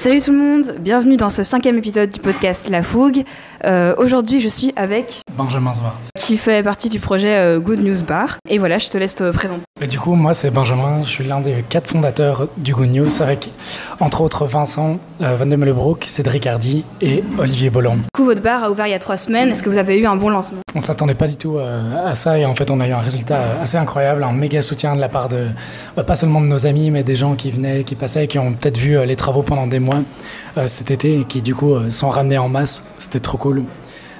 Salut tout le monde, bienvenue dans ce cinquième épisode du podcast La Fougue. Euh, Aujourd'hui, je suis avec Benjamin Zwartz. qui fait partie du projet euh, Good News Bar. Et voilà, je te laisse te présenter. Et du coup, moi, c'est Benjamin. Je suis l'un des quatre fondateurs du Good News avec, entre autres, Vincent euh, Van de Mellebroek, Cédric Hardy et Olivier Bolland. Du coup, votre bar a ouvert il y a trois semaines. Est-ce que vous avez eu un bon lancement? On s'attendait pas du tout euh, à ça et en fait, on a eu un résultat assez incroyable, un méga soutien de la part de, bah, pas seulement de nos amis, mais des gens qui venaient, qui passaient, qui ont peut-être vu les travaux pendant des mois cet été et qui, du coup, sont ramenés en masse. C'était trop cool.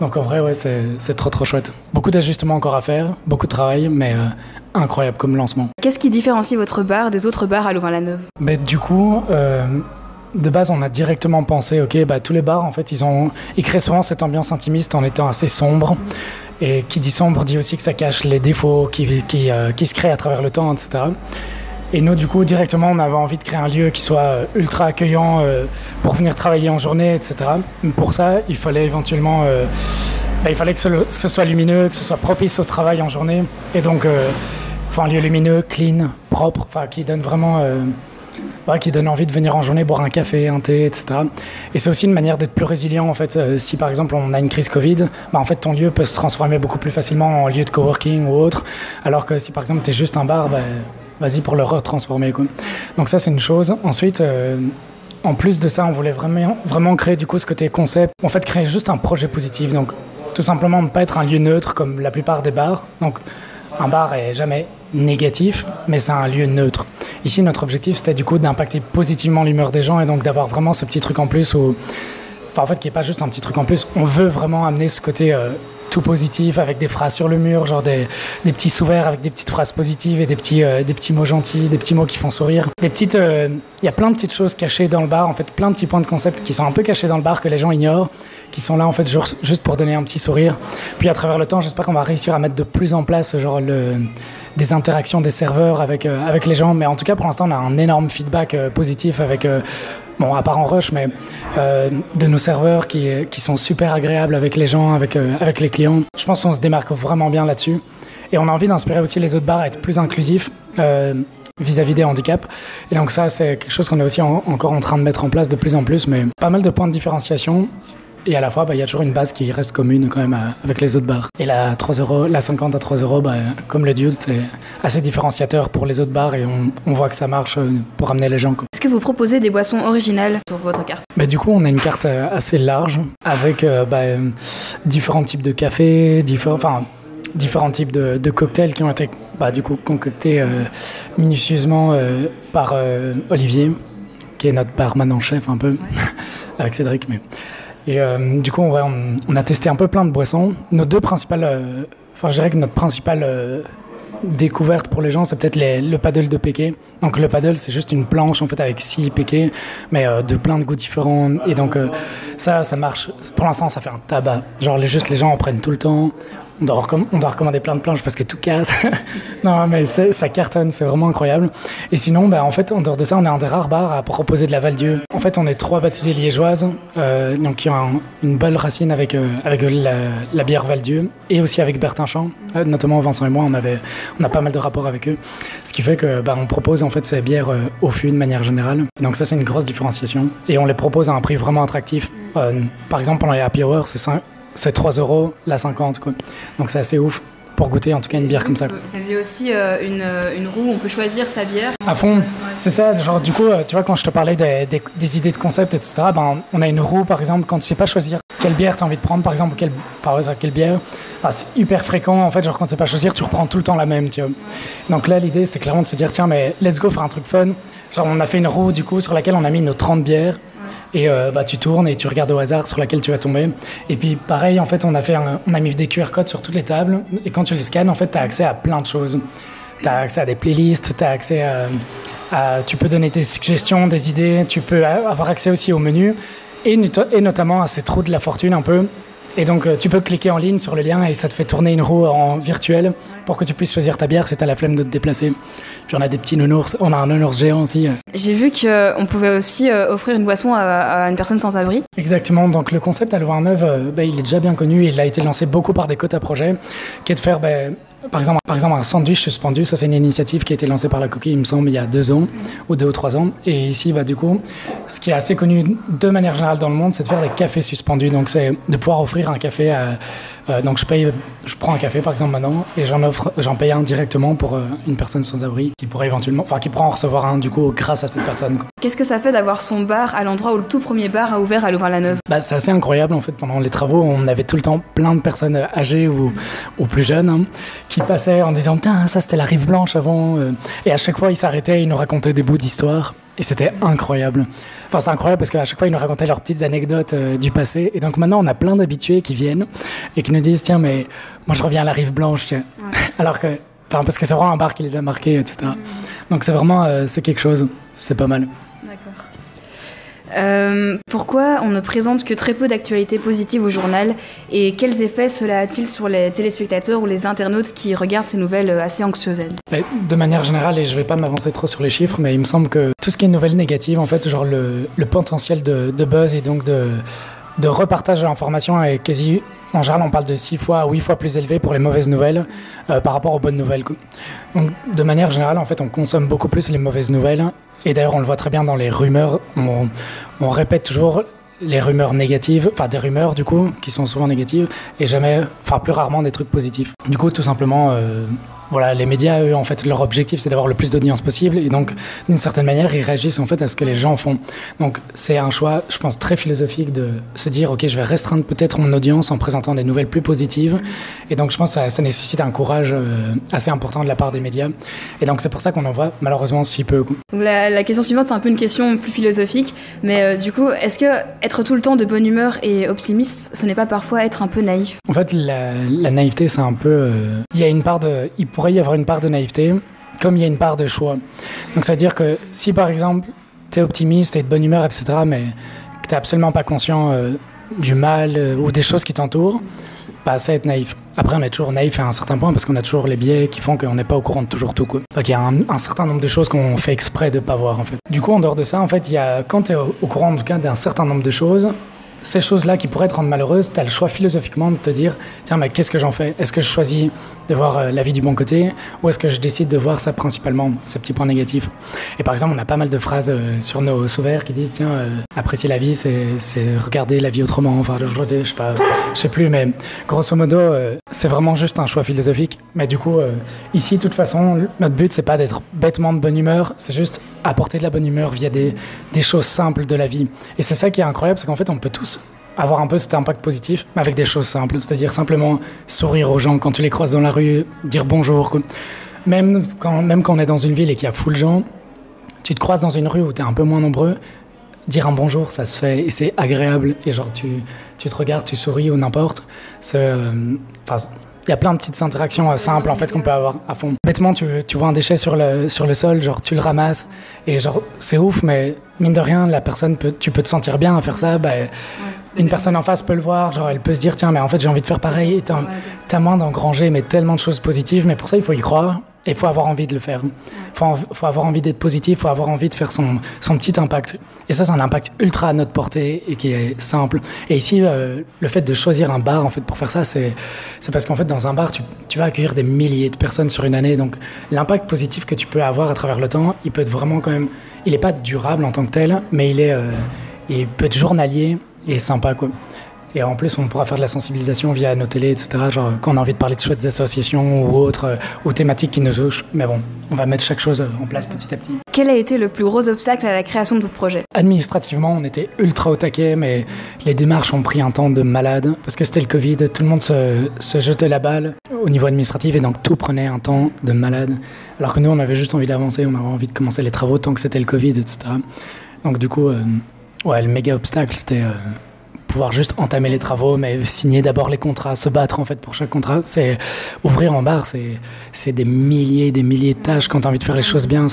Donc en vrai, ouais, c'est trop trop chouette. Beaucoup d'ajustements encore à faire, beaucoup de travail, mais euh, incroyable comme lancement. Qu'est-ce qui différencie votre bar des autres bars à Louvain-la-Neuve? Du coup, euh, de base, on a directement pensé, ok, bah, tous les bars, en fait, ils, ont, ils créent souvent cette ambiance intimiste en étant assez sombre. Et qui dit sombre dit aussi que ça cache les défauts qui, qui, euh, qui se créent à travers le temps, etc. Et nous, du coup, directement, on avait envie de créer un lieu qui soit euh, ultra accueillant euh, pour venir travailler en journée, etc. Pour ça, il fallait éventuellement... euh, bah, il fallait que ce, soit lumineux, que ce soit propice au travail en journée. Et donc, euh, un lieu lumineux, clean, propre, qui donne vraiment... qui donne envie de venir en journée boire un café, un thé, etc. Et c'est aussi une manière d'être plus résilient en fait. Si par exemple on a une crise Covid, bah, en fait ton lieu peut se transformer beaucoup plus facilement en lieu de coworking ou autre. Alors que si par exemple tu es juste un bar, bah, vas-y pour le retransformer. Donc ça c'est une chose. Ensuite, euh, en plus de ça, on voulait vraiment, vraiment créer du coup ce côté concept. En fait, créer juste un projet positif. Donc tout simplement ne pas être un lieu neutre comme la plupart des bars. Donc un bar est jamais négatif, mais c'est un lieu neutre. Ici, notre objectif, c'était du coup d'impacter positivement l'humeur des gens et donc d'avoir vraiment ce petit truc en plus où, enfin, en fait, qui est pas juste un petit truc en plus. On veut vraiment amener ce côté euh, tout positif avec des phrases sur le mur, genre des, des petits sous-verts avec des petites phrases positives et des petits, euh, des petits mots gentils, des petits mots qui font sourire. Des petites, euh, il y a plein de petites choses cachées dans le bar, en fait, plein de petits points de concept qui sont un peu cachés dans le bar que les gens ignorent, qui sont là en fait juste pour donner un petit sourire. Puis à travers le temps, j'espère qu'on va réussir à mettre de plus en place genre le, des interactions des serveurs avec, euh, avec les gens. Mais en tout cas, pour l'instant, on a un énorme feedback euh, positif avec, euh, bon, à part en rush, mais euh, de nos serveurs qui, qui sont super agréables avec les gens, avec, euh, avec les clients. Je pense qu'on se démarque vraiment bien là-dessus. Et on a envie d'inspirer aussi les autres bars à être plus inclusifs. euh, vis-à-vis des handicaps. Et donc ça, c'est quelque chose qu'on est aussi en- encore en train de mettre en place de plus en plus, mais pas mal de points de différenciation. Et à la fois, bah, il y a toujours une base qui reste commune quand même euh, avec les autres bars. Et la 3 euros, la 50 à 3 euros, bah, comme le Dude, c'est assez différenciateur pour les autres bars et on, on voit que ça marche euh, pour amener les gens. Est-ce que vous proposez des boissons originales sur votre carte? Mais du coup, on a une carte euh, assez large avec euh, bah, différents types de cafés, différents, types de, de cocktails qui ont été bah, du coup concoctés euh, minutieusement euh, par euh, Olivier, qui est notre barman en chef un peu, avec Cédric. Mais... Et euh, du coup, on, a testé un peu plein de boissons. Nos deux principales, euh, enfin, je dirais que notre principale euh, découverte pour les gens, c'est peut-être le paddle de Péké. Donc le paddle, c'est juste une planche en fait avec six Péké, mais de plein de goûts différents. Et donc ça, ça marche. Pour l'instant, ça fait un tabac. Genre juste les gens en prennent tout le temps. On doit, on recommander plein de planches parce que tout casse. non, mais ça cartonne, c'est vraiment incroyable. Et sinon, bah, en fait, en dehors de ça, on est un des rares bars à proposer de la Val-Dieu. En fait, on est trois baptisés liégeoises, euh, donc qui ont un- une belle racine avec, euh, avec la, la bière Val-Dieu et aussi avec Bertin-Champ. Euh, notamment Vincent et moi, on, avait, on a pas mal de rapports avec eux. Ce qui fait que bah, on propose en fait ces bières euh, au fût de manière générale. Donc ça, c'est une grosse différenciation. Et on les propose à un prix vraiment attractif. Euh, par exemple, pendant les happy hours, c'est 5 c'est 3 euros la 50 quoi. Donc c'est assez ouf pour goûter en tout cas une bière comme ça. quoi. Vous avez aussi euh, une, euh, une roue où on peut choisir sa bière. À fond, c'est ça. Genre, du coup, euh, tu vois, quand je te parlais des, des- des idées de concept, etc., ben, on a une roue, par exemple, quand tu sais pas choisir quelle bière tu as envie de prendre, par exemple, ou quelle, par exemple, quelle bière, ben, c'est hyper fréquent, en fait, genre, quand tu sais pas choisir, tu reprends tout le temps la même, tu vois. Donc là, l'idée, c'était clairement de se dire, tiens, mais let's go faire un truc fun. Genre, on a fait une roue, du coup, sur laquelle on a mis nos 30 bières. Et euh, bah, tu tournes et tu regardes au hasard sur laquelle tu vas tomber. Et puis pareil, en fait, on a, fait un- on a mis des QR codes sur toutes les tables. Et quand tu les scannes, en fait, tu as accès à plein de choses. Tu as accès à des playlists, tu accès à, Tu peux donner des suggestions, des idées. Tu peux avoir accès aussi au menu. Et notamment à ces trous de la fortune un peu. Et donc, euh, tu peux cliquer en ligne sur le lien et ça te fait tourner une roue en virtuel pour que tu puisses choisir ta bière si tu as la flemme de te déplacer. Puis on a des petits nounours. On a un nounours géant aussi. euh, J'ai vu qu'on pouvait aussi euh, offrir une boisson à, à une personne sans abri. Exactement, donc le concept à Louvain-Neuve, euh, bah, il est déjà bien connu, il a été lancé beaucoup par des quotas projets, qui est de faire bah, par exemple, par exemple, un sandwich suspendu, ça c'est une initiative qui a été lancée par la coquille, il me semble, il y a deux ans, ou deux ou trois ans. Et ici, bah, du coup, ce qui est assez connu de manière générale dans le monde, c'est de faire des cafés suspendus. Donc c'est de pouvoir offrir un café à, euh, donc je paye, je prends un café par exemple maintenant et j'en offre, j'en paye un directement pour euh, une personne sans abri qui pourrait éventuellement, enfin qui pourra en recevoir un du coup grâce à cette personne. Qu'est-ce que ça fait d'avoir son bar à l'endroit où le tout premier bar a ouvert à Louvain-la-Neuve? Bah, C'est assez incroyable en fait. Pendant les travaux, on avait tout le temps plein de personnes âgées ou, ou plus jeunes hein, qui passaient en disant Tiens, ça c'était la rive blanche avant. Euh. Et à chaque fois, ils s'arrêtaient, ils nous racontaient des bouts d'histoire. Et c'était incroyable. Enfin, c'est incroyable parce qu'à chaque fois, ils nous racontaient leurs petites anecdotes euh, du passé. Et donc maintenant, on a plein d'habitués qui viennent et qui nous disent Tiens, mais moi, je reviens à la rive blanche. Alors que. Enfin, parce que c'est vraiment un bar qui les a marqués, etc. Mm. Donc c'est vraiment. Euh, c'est quelque chose. C'est pas mal. Euh, pourquoi on ne présente que très peu d'actualités positives au journal et quels effets cela a-t-il sur les téléspectateurs ou les internautes qui regardent ces nouvelles assez anxieuses De manière générale, et je ne vais pas m'avancer trop sur les chiffres, mais il me semble que tout ce qui est nouvelles négatives, en fait, genre le, potentiel de, buzz et donc de, repartage de l'information est quasi en général, on parle de 6 fois, 8 fois plus élevé pour les mauvaises nouvelles euh, par rapport aux bonnes nouvelles. Donc, de manière générale, en fait, on consomme beaucoup plus les mauvaises nouvelles et d'ailleurs, on le voit très bien dans les rumeurs. On, répète toujours les rumeurs négatives, enfin des rumeurs du coup, qui sont souvent négatives, et jamais, enfin plus rarement des trucs positifs. Du coup, tout simplement, euh, voilà, les médias, eux, en fait, leur objectif, c'est d'avoir le plus d'audience possible. Et donc, d'une certaine manière, ils réagissent en fait à ce que les gens font. Donc, c'est un choix, je pense, très philosophique de se dire, OK, je vais restreindre peut-être mon audience en présentant des nouvelles plus positives. Et donc, je pense que ça, nécessite un courage euh, assez important de la part des médias. Et donc, c'est pour ça qu'on en voit malheureusement si peu. La, question suivante, c'est un peu une question plus philosophique. Mais euh, du coup, est-ce que être tout le temps de bonne humeur et optimiste, ce n'est pas parfois être un peu naïf? En fait, la, naïveté, c'est un peu. Euh, il y a une part de pourrait y avoir une part de naïveté, comme il y a une part de choix. Donc ça veut dire que si par exemple tu es optimiste et de bonne humeur, etc., mais que tu n'es absolument pas conscient euh, du mal euh, ou des choses qui t'entourent, bah, ça être naïf. Après, on est toujours naïf à un certain point parce qu'on a toujours les biais qui font qu'on n'est pas au courant de toujours tout. Quoi. Il y a un, certain nombre de choses qu'on fait exprès de ne pas voir en fait. Du coup, en dehors de ça, en fait, il y a, quand tu es au, courant en tout d'un certain nombre de choses, ces choses-là qui pourraient te rendre malheureuse, tu as le choix philosophiquement de te dire tiens, mais qu'est-ce que j'en fais? Est-ce que je choisis de voir euh, la vie du bon côté ou est-ce que je décide de voir ça principalement, ces petits points négatifs? Et par exemple, on a pas mal de phrases euh, sur nos sous-verts qui disent tiens, euh, apprécier la vie, c'est regarder la vie autrement. Enfin, je, sais sais plus, mais grosso modo, c'est vraiment juste un choix philosophique. Mais du coup, ici, de toute façon, notre but, c'est pas d'être bêtement de bonne humeur, c'est juste apporter de la bonne humeur via des, des choses simples de la vie. Et c'est ça qui est incroyable, c'est qu'en fait, on peut tous avoir un peu cet impact positif, mais avec des choses simples. C'est-à-dire simplement sourire aux gens quand tu les croises dans la rue, dire bonjour. Même quand, même quand on est dans une ville et qu'il y a full gens, tu te croises dans une rue où tu es un peu moins nombreux, dire un bonjour, ça se fait et c'est agréable. Et genre, tu, tu te regardes, tu souris ou n'importe. Euh, il y a plein de petites interactions euh, simples en fait qu'on peut avoir à fond. Bêtement, tu, tu, vois un déchet sur le, sur le sol, genre tu le ramasses et genre c'est ouf, mais mine de rien, la personne peut, tu peux te sentir bien à faire ça. Bah, une personne en face peut le voir, genre elle peut se dire tiens mais en fait j'ai envie de faire pareil, t'as as moins d'engranger mais tellement de choses positives, mais pour ça il faut y croire et il faut avoir envie de le faire. Il faut, faut, avoir envie d'être positif, il faut avoir envie de faire son, son petit impact. Et ça c'est un impact ultra à notre portée et qui est simple. Et ici euh, le fait de choisir un bar en fait pour faire ça c'est parce qu'en fait dans un bar tu, tu, vas accueillir des milliers de personnes sur une année donc l'impact positif que tu peux avoir à travers le temps il peut être vraiment quand même il n'est pas durable en tant que tel mais il est euh, il peut être journalier et sympa quoi. Et en plus, on pourra faire de la sensibilisation via nos télés, etc. Genre, quand on a envie de parler de chouettes associations ou autres, euh, ou thématiques qui nous touchent. Mais bon, on va mettre chaque chose en place petit à petit. Quel a été le plus gros obstacle à la création de votre projet Administrativement, on était ultra au taquet, mais les démarches ont pris un temps de malade. Parce que c'était le Covid, tout le monde se, se, jetait la balle au niveau administratif, et donc tout prenait un temps de malade. Alors que nous, on avait juste envie d'avancer, on avait envie de commencer les travaux tant que c'était le Covid, etc. Donc du coup, euh, Ouais, le méga obstacle, c'était euh, pouvoir juste entamer les travaux, mais signer d'abord les contrats, se battre en fait pour chaque contrat. C'est ouvrir en bar, c'est des milliers, des milliers de tâches. Quand tu as envie de faire les choses bien,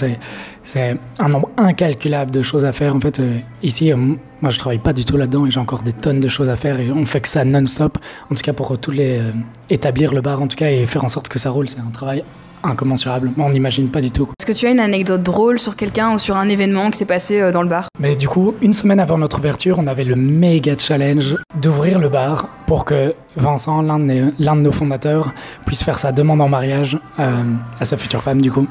c'est un nombre incalculable de choses à faire. En fait, euh, ici, euh, Moi, je travaille pas du tout là-dedans et j'ai encore des tonnes de choses à faire et on fait que ça non-stop. En tout cas, pour tous les euh, établir le bar, en tout cas, et faire en sorte que ça roule, c'est un travail incommensurable. On n'imagine pas du tout. Est-ce que tu as une anecdote drôle sur quelqu'un ou sur un événement qui s'est passé euh, dans le bar? Mais du coup, une semaine avant notre ouverture, on avait le méga challenge d'ouvrir le bar pour que Vincent, l'un de, l'un de nos fondateurs, puisse faire sa demande en mariage euh, à sa future femme, du coup.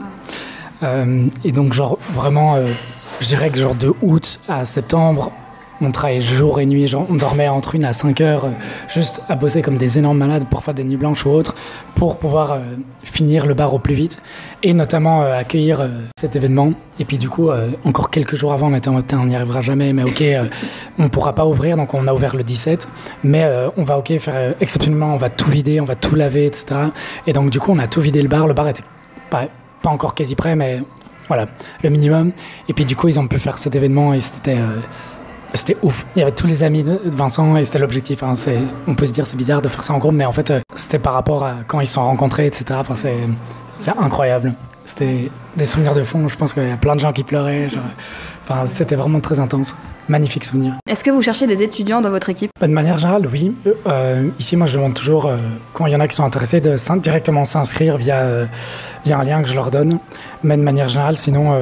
Euh, et donc, genre, vraiment, euh, je dirais que genre de août à septembre, on travaillait jour et nuit, on dormait entre une à 5 heures, euh, juste à bosser comme des énormes malades pour faire des nuits blanches ou autres, pour pouvoir euh, finir le bar au plus vite, et notamment euh, accueillir cet événement. Et puis du coup, encore quelques jours avant, on était en mode, on n'y arrivera jamais, mais ok, on pourra pas ouvrir, donc on a ouvert le 17, mais on va ok faire exceptionnellement, on va tout vider, on va tout laver, etc. Et donc du coup, on a tout vidé le bar, le bar était pas, pas encore quasi prêt, mais voilà, le minimum. Et puis du coup, ils ont pu faire cet événement et c'était c'était ouf. Il y avait tous les amis de Vincent et c'était l'objectif. hein. On peut se dire c'est bizarre de faire ça en groupe, mais en fait, euh, c'était par rapport à quand ils se sont rencontrés, etc. Enfin, c'est incroyable. C'était des souvenirs de fond. Je pense qu'il y a plein de gens qui pleuraient. genre, Enfin, c'était vraiment très intense. Magnifique souvenir. Est-ce que vous cherchez des étudiants dans votre équipe? Bah, De manière générale, oui. Euh, ici, moi, je demande toujours, euh, quand il y en a qui sont intéressés, de directement s'inscrire via, euh, via un lien que je leur donne. Mais de manière générale, sinon,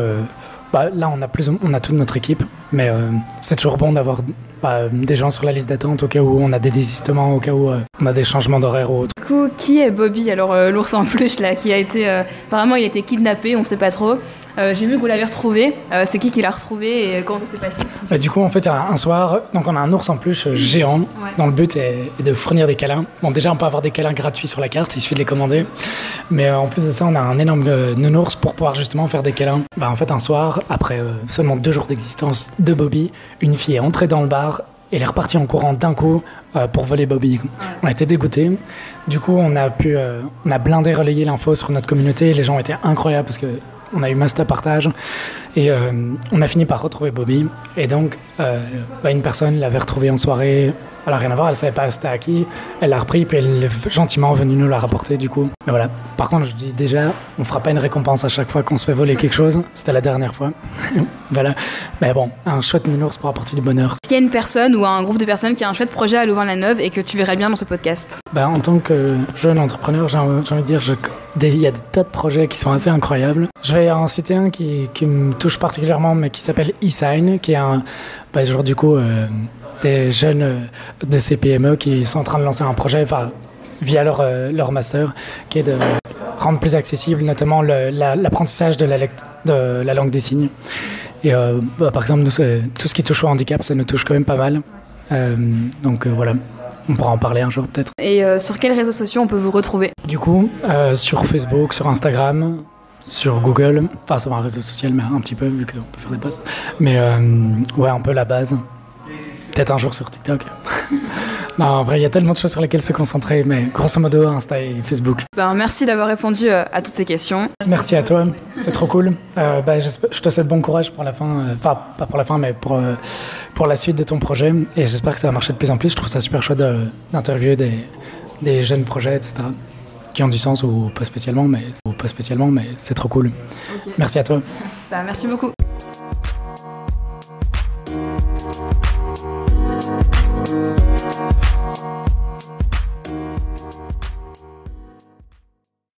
bah, là, on a, plus, on a toute notre équipe. Mais euh, c'est toujours bon d'avoir bah, des gens sur la liste d'attente au cas où on a des désistements, au cas où euh, on a des changements d'horaire ou autre. Du coup, qui est Bobby? Alors, euh, l'ours en peluche, là, qui a été. apparemment, il a été kidnappé, on sait pas trop. Euh, J'ai vu que vous l'avez retrouvé. Euh, c'est qui qui l'a retrouvé et comment ça s'est passé Bah, du coup, en fait, un soir, donc on a un ours en peluche géant, Ouais. dont le but est, est de fournir des câlins. Bon, déjà, on peut avoir des câlins gratuits sur la carte, il suffit de les commander. Mais euh, en plus de ça, on a un énorme euh, nounours pour pouvoir justement faire des câlins. Bah, en fait, un soir, après euh, seulement deux jours d'existence de Bobby, une fille est entrée dans le bar et elle est repartie en courant d'un coup euh, pour voler Bobby. On a été dégoûtés. Du coup, on a pu, euh, on a blindé, relayé l'info sur notre communauté. Les gens étaient incroyables parce que on a eu master partage et euh, on a fini par retrouver Bobby. Et donc, euh, bah, une personne l'avait retrouvé en soirée. Elle n'a rien à voir, elle savait pas c'était à qui. Elle l'a repris, puis elle est gentiment venue nous la rapporter du coup. Mais voilà. Par contre, je dis déjà, on fera pas une récompense à chaque fois qu'on se fait voler quelque chose. C'était la dernière fois. voilà. Mais bon, un chouette nounours pour apporter du bonheur. Est-ce qu'il y a une personne ou un groupe de personnes qui a un chouette projet à Louvain-la-Neuve et que tu verrais bien dans ce podcast? Bah, en tant que jeune entrepreneur, j'ai envie de dire, je- il y a des tas de projets qui sont assez incroyables. Je vais en citer un qui, qui me touche particulièrement, mais qui s'appelle eSign, qui est un, bah, genre du coup, euh, des jeunes euh, de ces PME qui sont en train de lancer un projet enfin, via leur, euh, leur master, qui est de rendre plus accessible notamment la- l'apprentissage de, la lec- de la langue des signes. Et euh, bah, par exemple, nous, tout ce qui touche au handicap, ça nous touche quand même pas mal. Euh, donc euh, voilà, on pourra en parler un jour peut-être. Et sur quels réseaux sociaux on peut vous retrouver? Du coup, sur Facebook, sur Instagram, sur Google, enfin c'est un réseau social, mais un petit peu vu qu'on peut faire des posts. Mais ouais, un peu la base. Peut-être un jour sur TikTok. non, en vrai, il y a tellement de choses sur lesquelles se concentrer, mais grosso modo, Insta et Facebook. ben, Merci d'avoir répondu euh, à toutes ces questions. Merci à toi, c'est trop cool. Euh, bah, j'espère- je te souhaite bon courage pour la fin, euh, enfin pas pour la fin, mais pour, euh, pour la suite de ton projet. Et j'espère que ça va marcher de plus en plus. Je trouve ça super chouette d'interviewer des, des jeunes projets, etc. Qui ont du sens ou pas spécialement, mais, ou pas spécialement, mais c'est trop cool. Merci à toi. Ben, merci beaucoup.